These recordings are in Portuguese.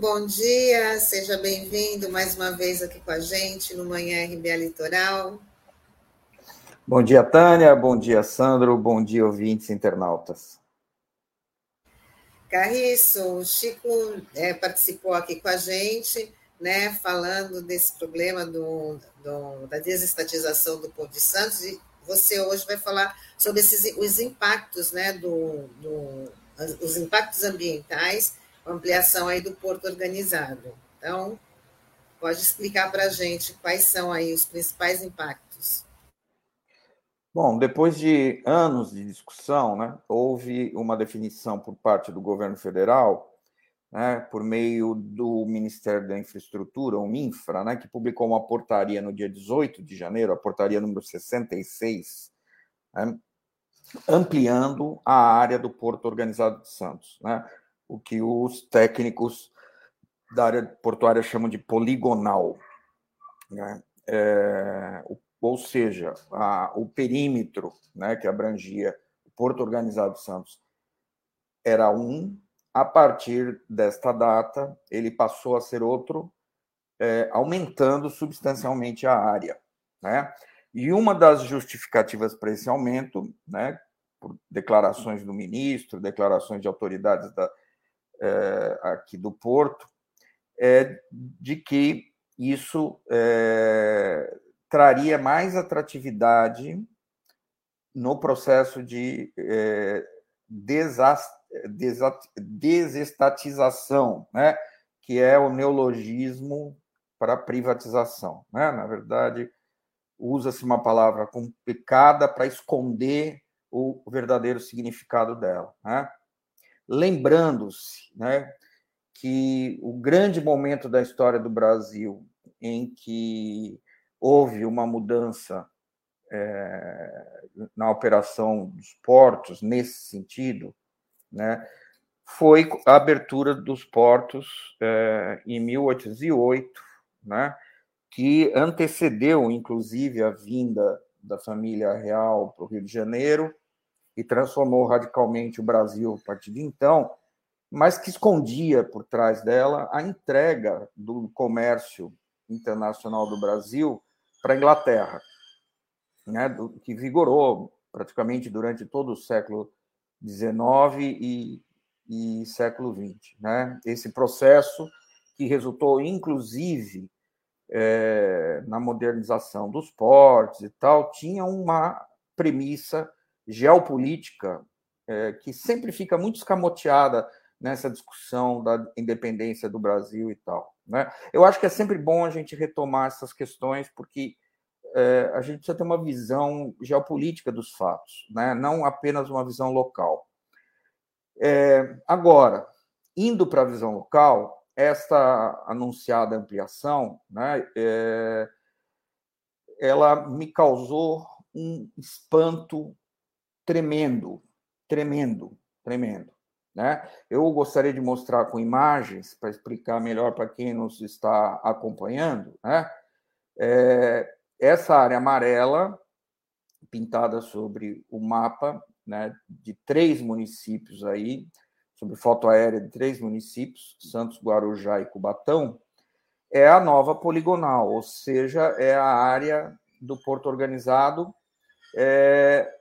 Bom dia, seja bem-vindo mais uma vez aqui com a gente no Manhã RBA Litoral. Bom dia, Tânia, bom dia, Sandro, bom dia, ouvintes internautas. Carriço, o Chico é, participou aqui com a gente, né, falando desse problema do, do, da desestatização do Porto de Santos, e você hoje vai falar sobre esses, os impactos, né, do, do, os impactos ambientais ampliação aí do porto organizado. Então, pode explicar para a gente quais são aí os principais impactos. Bom, depois de anos de discussão, né, houve uma definição por parte do governo federal, né, por meio do Ministério da Infraestrutura, o MINFRA, né, que publicou uma portaria no dia 18 de janeiro, a portaria número 66, né, ampliando a área do Porto Organizado de Santos. Né, o que os técnicos da área portuária chamam de poligonal. Né? É, ou seja, a, o perímetro né, que abrangia o Porto Organizado Santos era um, a partir desta data, ele passou a ser outro, é, aumentando substancialmente a área. Né? E uma das justificativas para esse aumento, né, por declarações do ministro, declarações de autoridades da, é, aqui do Porto, é de que isso é, traria mais atratividade no processo de é, desestatização, né? que é o neologismo para privatização. Né? Na verdade, usa-se uma palavra complicada para esconder o verdadeiro significado dela. Né? Lembrando-se né, que o grande momento da história do Brasil em que houve uma mudança é, na operação dos portos nesse sentido, né, foi a abertura dos portos é, em 1808, né, que antecedeu, inclusive, a vinda da família real para o Rio de Janeiro e transformou radicalmente o Brasil a partir de então, mas que escondia por trás dela a entrega do comércio internacional do Brasil para a Inglaterra, né, do, que vigorou praticamente durante todo o século XIX e, e século XX. Né? Esse processo que resultou, inclusive, é, na modernização dos portos e tal, tinha uma premissa geopolítica é, que sempre fica muito escamoteada nessa discussão da independência do Brasil e tal. Né? Eu acho que é sempre bom a gente retomar essas questões, porque é, a gente precisa ter uma visão geopolítica dos fatos, né? não apenas uma visão local. É, agora, indo para a visão local, esta anunciada ampliação, né, é, ela me causou um espanto tremendo, tremendo, tremendo. Né? Eu gostaria de mostrar com imagens para explicar melhor para quem nos está acompanhando. Né? É, essa área amarela, pintada sobre o mapa né, de três municípios aí, sobre foto aérea de três municípios, Santos, Guarujá e Cubatão, é a nova poligonal, ou seja, é a área do porto organizado é,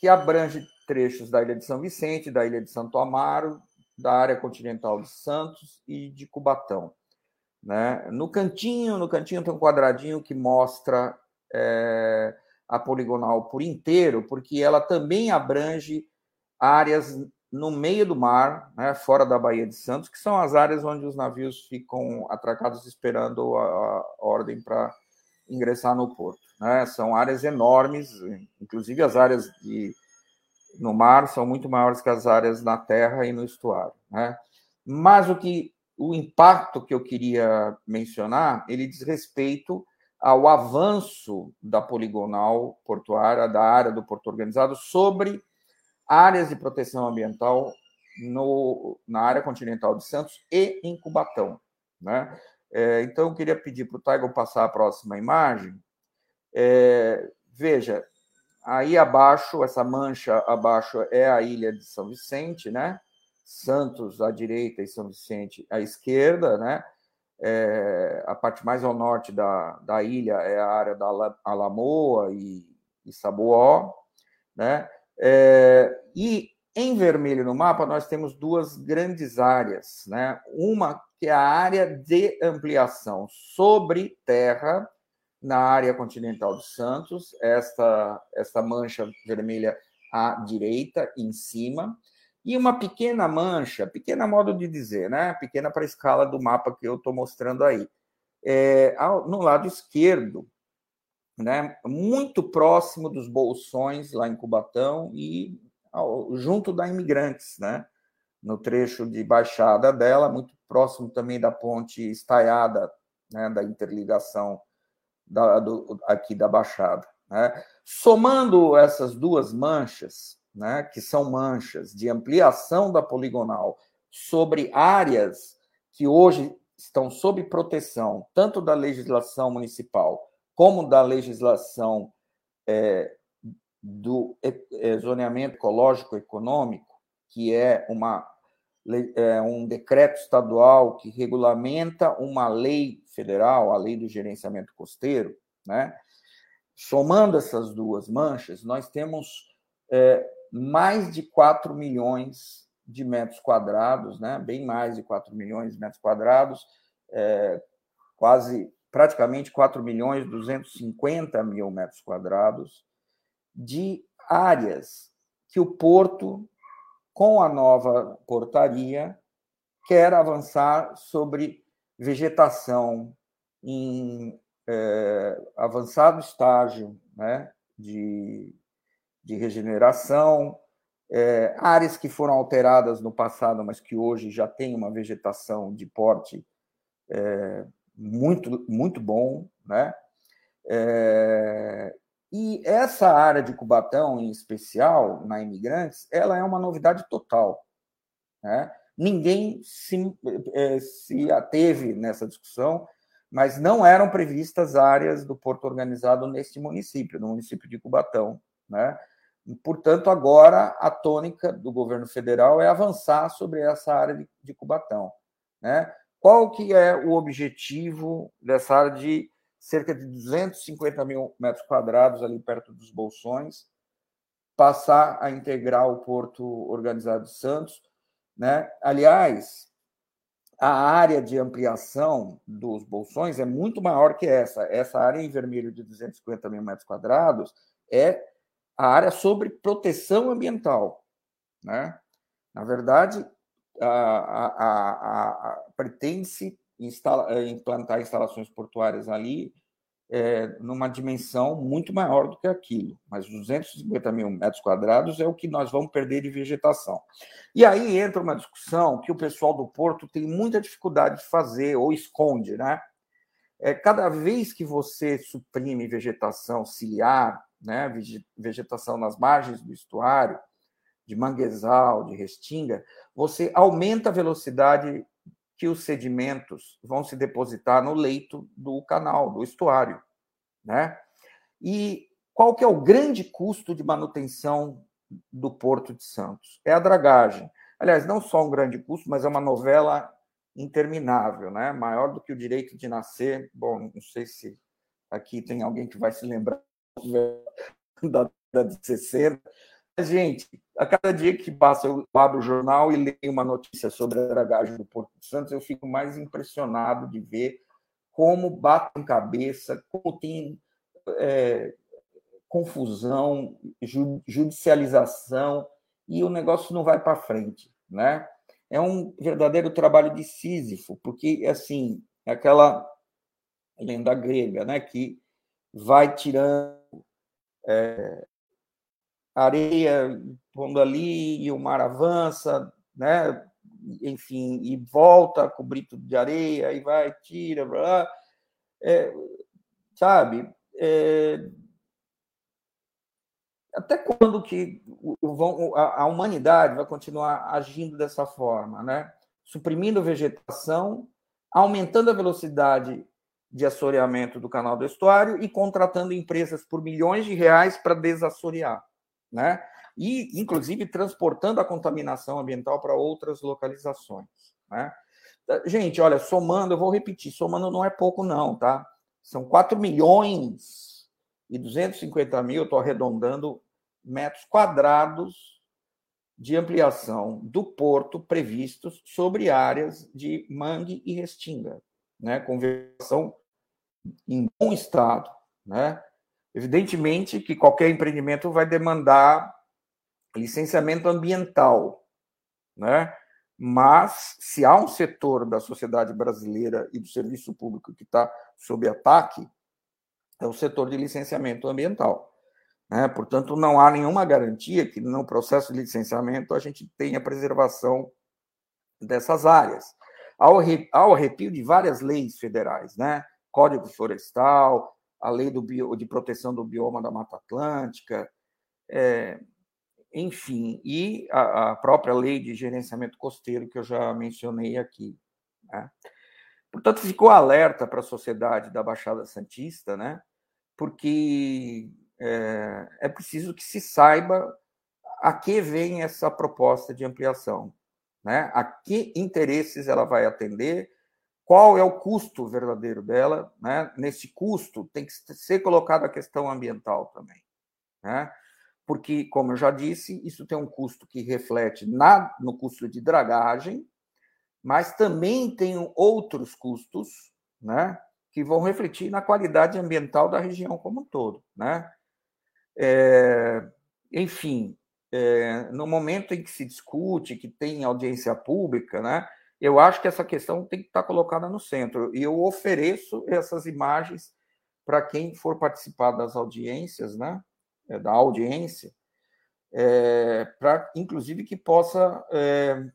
que abrange trechos da Ilha de São Vicente, da Ilha de Santo Amaro, da área continental de Santos e de Cubatão. Né? No cantinho, no cantinho tem um quadradinho que mostra é, a poligonal por inteiro, porque ela também abrange áreas no meio do mar, né, fora da Baía de Santos, que são as áreas onde os navios ficam atracados esperando a, a ordem para ingressar no porto. Né? São áreas enormes, inclusive as áreas de, no mar são muito maiores que as áreas na terra e no estuário. Né? Mas o que o impacto que eu queria mencionar, ele diz respeito ao avanço da poligonal portuária, da área do porto organizado, sobre áreas de proteção ambiental no, na área continental de Santos e em Cubatão. Né? É, então, eu queria pedir para o Taigo passar a próxima imagem. É, veja, aí abaixo, essa mancha abaixo é a ilha de São Vicente, né? Santos à direita e São Vicente à esquerda, né? É, a parte mais ao norte da, da ilha é a área da Alamoa e, e Sabuó, né? É, e em vermelho no mapa nós temos duas grandes áreas, né? Uma que é a área de ampliação sobre terra na área continental de Santos, esta esta mancha vermelha à direita em cima e uma pequena mancha, pequena modo de dizer, né? Pequena para a escala do mapa que eu estou mostrando aí. É, no lado esquerdo, né? Muito próximo dos bolsões lá em Cubatão e ao, junto da Imigrantes, né? No trecho de baixada dela, muito próximo também da ponte estaiada, né? Da interligação da, do, aqui da baixada. Né? Somando essas duas manchas, né, que são manchas de ampliação da poligonal sobre áreas que hoje estão sob proteção, tanto da legislação municipal como da legislação é, do é, zoneamento ecológico econômico, que é, uma, é um decreto estadual que regulamenta uma lei federal, a lei do gerenciamento costeiro, né? Somando essas duas manchas, nós temos é, mais de 4 milhões de metros quadrados, né? bem mais de 4 milhões de metros quadrados, é, quase praticamente 4 milhões 250 mil metros quadrados de áreas que o porto, com a nova portaria, quer avançar sobre vegetação em é, avançado estágio né, de de regeneração, é, áreas que foram alteradas no passado, mas que hoje já tem uma vegetação de porte é, muito, muito bom, né? É, e essa área de Cubatão, em especial, na Imigrantes, ela é uma novidade total. Né? Ninguém se, é, se ateve nessa discussão, mas não eram previstas áreas do porto organizado neste município, no município de Cubatão. Né? Portanto, agora a tônica do governo federal é avançar sobre essa área de, de Cubatão. Né? Qual que é o objetivo dessa área de cerca de 250 mil metros quadrados ali perto dos Bolsões, passar a integrar o Porto Organizado de Santos? Né? Aliás, a área de ampliação dos Bolsões é muito maior que essa. Essa área em vermelho de 250 mil metros quadrados é a área sobre proteção ambiental. Né? Na verdade, a, a, a, pretende-se instala, eh, implantar instalações portuárias ali é, numa dimensão muito maior do que aquilo, mas 250 mil metros quadrados é o que nós vamos perder de vegetação. E aí entra uma discussão que o pessoal do Porto tem muita dificuldade de fazer ou esconde, né? É, cada vez que você suprime vegetação ciliar, né, vegetação nas margens do estuário, de manguezal, de restinga, você aumenta a velocidade que os sedimentos vão se depositar no leito do canal, do estuário, né? E qual que é o grande custo de manutenção do Porto de Santos? É a dragagem. Aliás, não só um grande custo, mas é uma novela interminável, né? Maior do que o direito de nascer. Bom, não sei se aqui tem alguém que vai se lembrar da década de 60. Gente, a cada dia que passa, eu abro o jornal e leio uma notícia sobre a dragagem do Porto de Santos, eu fico mais impressionado de ver como batem cabeça, como tem é, confusão, judicialização, e o negócio não vai para frente, né? É um verdadeiro trabalho de Sísifo, porque, assim, é aquela lenda grega, né, que vai tirando é, areia pondo ali e o mar avança, né? enfim, e volta a cobrir tudo de areia, e vai, tira, blá, é, sabe? É, até quando que a, humanidade vai continuar agindo dessa forma, né? Suprimindo vegetação, aumentando a velocidade de assoreamento do canal do estuário e contratando empresas por milhões de reais para desassorear, né? e, inclusive, transportando a contaminação ambiental para outras localizações. Né? Gente, olha, somando, eu vou repetir, somando não é pouco, não, tá? São 4 milhões e 250 mil, estou arredondando, metros quadrados de ampliação do porto previstos sobre áreas de mangue e restinga, né? Conversação em bom estado, né? Evidentemente que qualquer empreendimento vai demandar licenciamento ambiental, né? Mas se há um setor da sociedade brasileira e do serviço público que está sob ataque, é o setor de licenciamento ambiental. Né? Portanto, não há nenhuma garantia que no processo de licenciamento a gente tenha preservação dessas áreas. Ao arrepio de várias leis federais, né? Código Florestal, a lei do bio, de proteção do bioma da Mata Atlântica, é, enfim, e a, a, própria lei de gerenciamento costeiro que eu já mencionei aqui. Né? Portanto, ficou alerta para a sociedade da Baixada Santista, né? porque é, é preciso que se saiba a que vem essa proposta de ampliação, né? a que interesses ela vai atender, qual é o custo verdadeiro dela. Né? Nesse custo tem que ser colocada a questão ambiental também. Né? porque, como eu já disse, isso tem um custo que reflete na, no custo de dragagem, mas também tem outros custos, né, que vão refletir na qualidade ambiental da região como um todo, né? É, enfim, é, no momento em que se discute, que tem audiência pública, né, eu acho que essa questão tem que estar colocada no centro. E eu ofereço essas imagens para quem for participar das audiências, né, é, da audiência, é, para, inclusive, que possa é,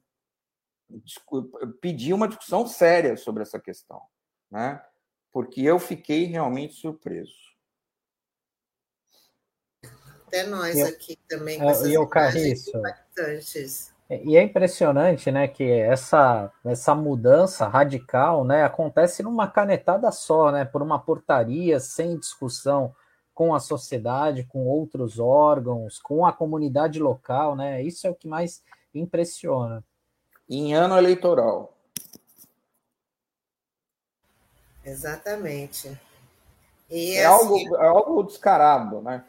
pedir uma discussão séria sobre essa questão, né? porque eu fiquei realmente surpreso. Até nós eu, aqui também com essas eu, impactantes. E é impressionante, né, que essa essa mudança radical, né, acontece numa canetada só, né, por uma portaria sem discussão com a sociedade, com outros órgãos, com a comunidade local, né? Isso é o que mais impressiona. Em ano eleitoral. Exatamente. E, é, assim, algo, é algo descarado, né?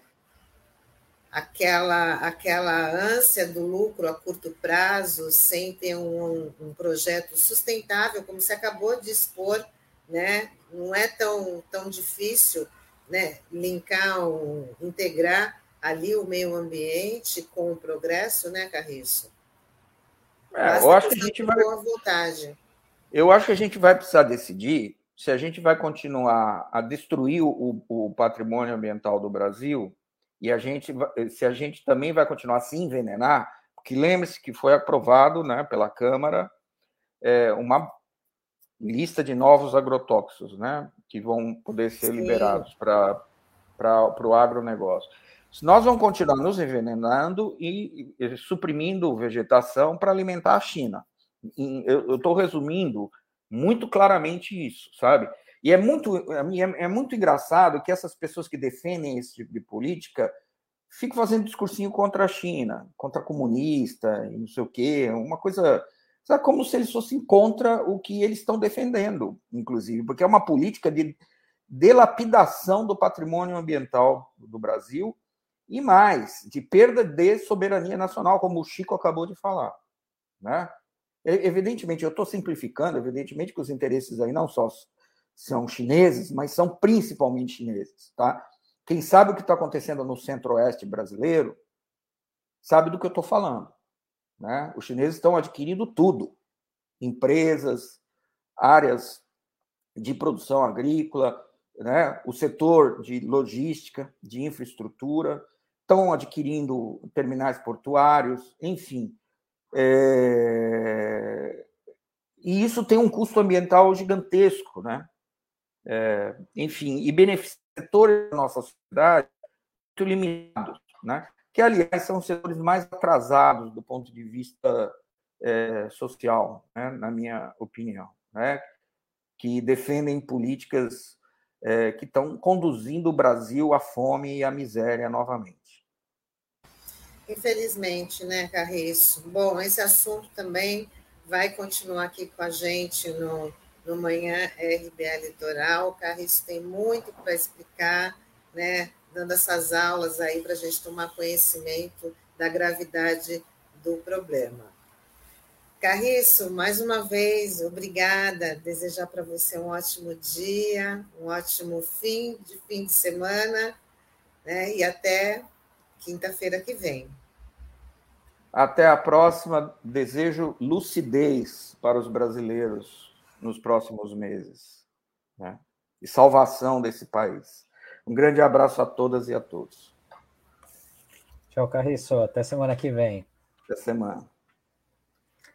Aquela, aquela ânsia do lucro a curto prazo, sem ter um, um projeto sustentável, como você acabou de expor, né? não é tão, tão difícil né, linkar, o, integrar ali o meio ambiente com o progresso, né, Carriço? É, eu acho que a gente vai. Vontade. Eu acho que a gente vai precisar decidir se a gente vai continuar a destruir o, o patrimônio ambiental do Brasil e a gente, se a gente também vai continuar a se envenenar, porque lembre-se que foi aprovado né, pela Câmara é, uma lista de novos agrotóxicos, né, que vão poder ser Sim. liberados para o agronegócio. Nós vamos continuar nos envenenando e, e suprimindo vegetação para alimentar a China. Eu estou resumindo muito claramente isso, sabe? E é muito, é, é muito engraçado que essas pessoas que defendem esse tipo de política ficam fazendo discursinho contra a China, contra comunista não sei o quê, uma coisa é como se eles fossem contra o que eles estão defendendo, inclusive, porque é uma política de delapidação do patrimônio ambiental do Brasil e mais, de perda de soberania nacional, como o Chico acabou de falar. Né? Evidentemente, eu estou simplificando, evidentemente que os interesses aí não só são chineses, mas são principalmente chineses. Tá? Quem sabe o que está acontecendo no centro-oeste brasileiro sabe do que eu estou falando. Né? Os chineses estão adquirindo tudo: empresas, áreas de produção agrícola, né? o setor de logística, de infraestrutura, estão adquirindo terminais portuários, enfim. É... E isso tem um custo ambiental gigantesco, né? É... Enfim, e beneficia setores da nossa sociedade muito limitados, né? que, aliás, são os setores mais atrasados do ponto de vista é, social, né, na minha opinião, né, que defendem políticas é, que estão conduzindo o Brasil à fome e à miséria novamente. Infelizmente, né, Carriço? Bom, esse assunto também vai continuar aqui com a gente no, no Manhã RBA Litoral. O Carriço tem muito para explicar, né, dando essas aulas aí para a gente tomar conhecimento da gravidade do problema. Carriço, mais uma vez, obrigada. Desejar para você um ótimo dia, um ótimo fim de fim de semana, né? E até quinta-feira que vem. Até a próxima. Desejo lucidez para os brasileiros nos próximos meses né? e salvação desse país. Um grande abraço a todas e a todos. Tchau, Carriço. Até semana que vem. Até semana.